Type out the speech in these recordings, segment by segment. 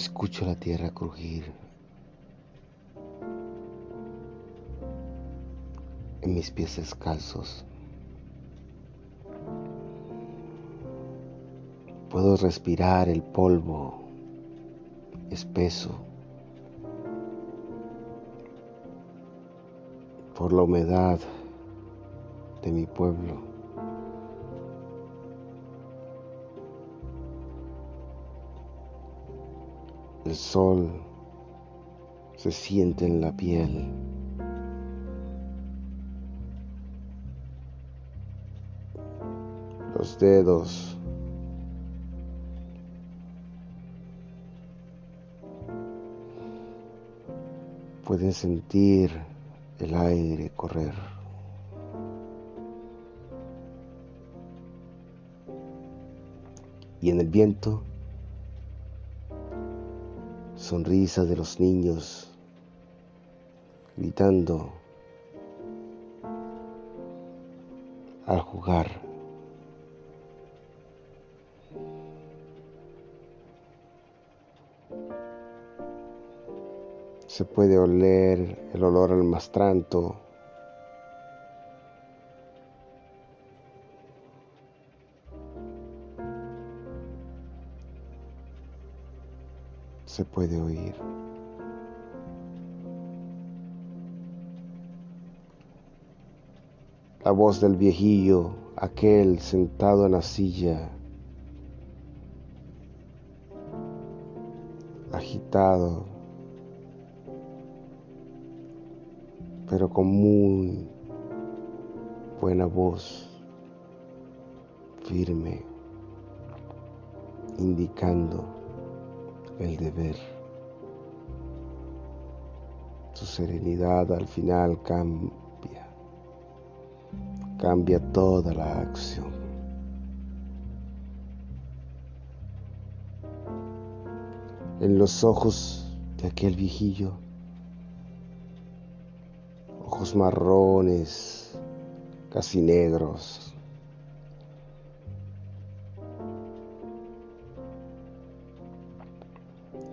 Escucho la tierra crujir en mis pies descalzos. Puedo respirar el polvo espeso por la humedad de mi pueblo. El sol se siente en la piel. Los dedos pueden sentir el aire correr. Y en el viento, sonrisa de los niños gritando al jugar. Se puede oler el olor al mastranto. Se puede oír. La voz del viejillo, aquel sentado en la silla, agitado pero con muy buena voz, firme, indicando el deber. Su serenidad al final cambia, cambia toda la acción. En los ojos de aquel viejillo ojos marrones, casi negros.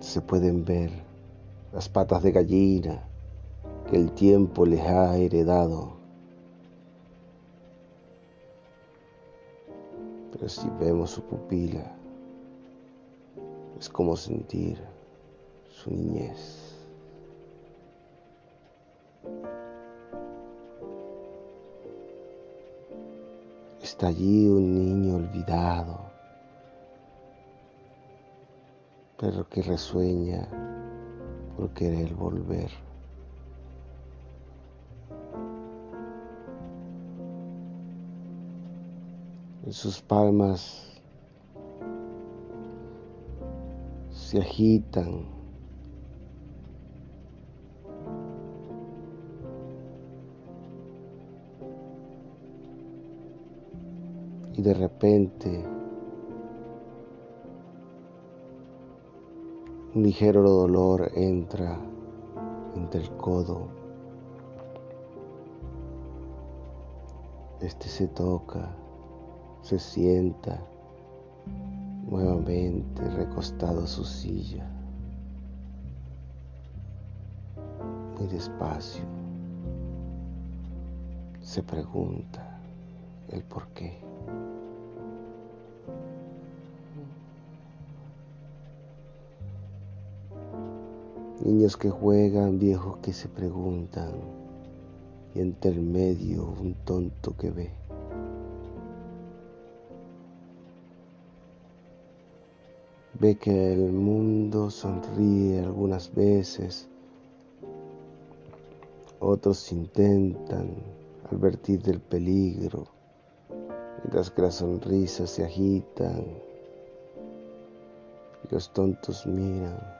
Se pueden ver las patas de gallina que el tiempo les ha heredado. Pero si vemos su pupila, es como sentir su niñez. Está allí un niño olvidado, pero que resueña por querer volver. En sus palmas se agitan y de repente un ligero dolor entra entre el codo. Este se toca, se sienta nuevamente recostado a su silla, muy despacio. Se pregunta el por qué. Niños que juegan, viejos que se preguntan, y entre el medio un tonto que ve. Ve que el mundo sonríe algunas veces, otros intentan advertir del peligro, mientras que las sonrisas se agitan y los tontos miran.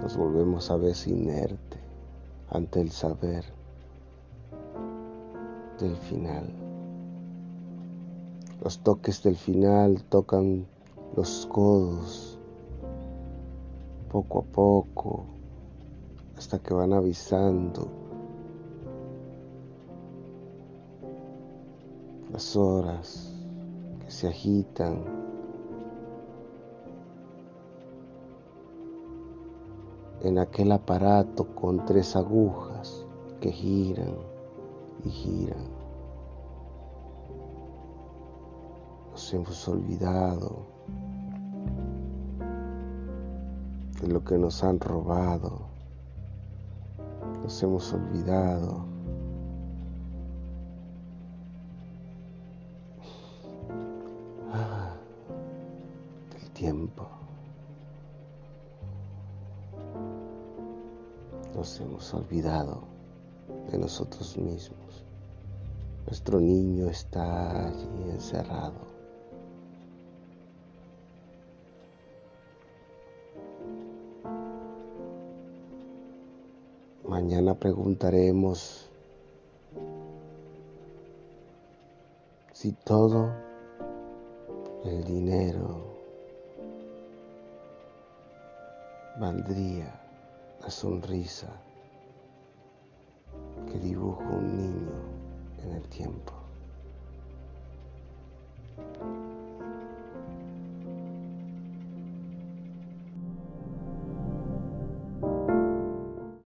Nos volvemos a ver inerte ante el saber del final. Los toques del final tocan los codos poco a poco hasta que van avisando las horas que se agitan, en aquel aparato con tres agujas que giran y giran. Nos hemos olvidado de lo que nos han robado. Nos hemos olvidado del tiempo. Nos hemos olvidado de nosotros mismos. Nuestro niño está allí encerrado. Mañana preguntaremos si todo el dinero valdría la sonrisa que dibuja un niño en el tiempo.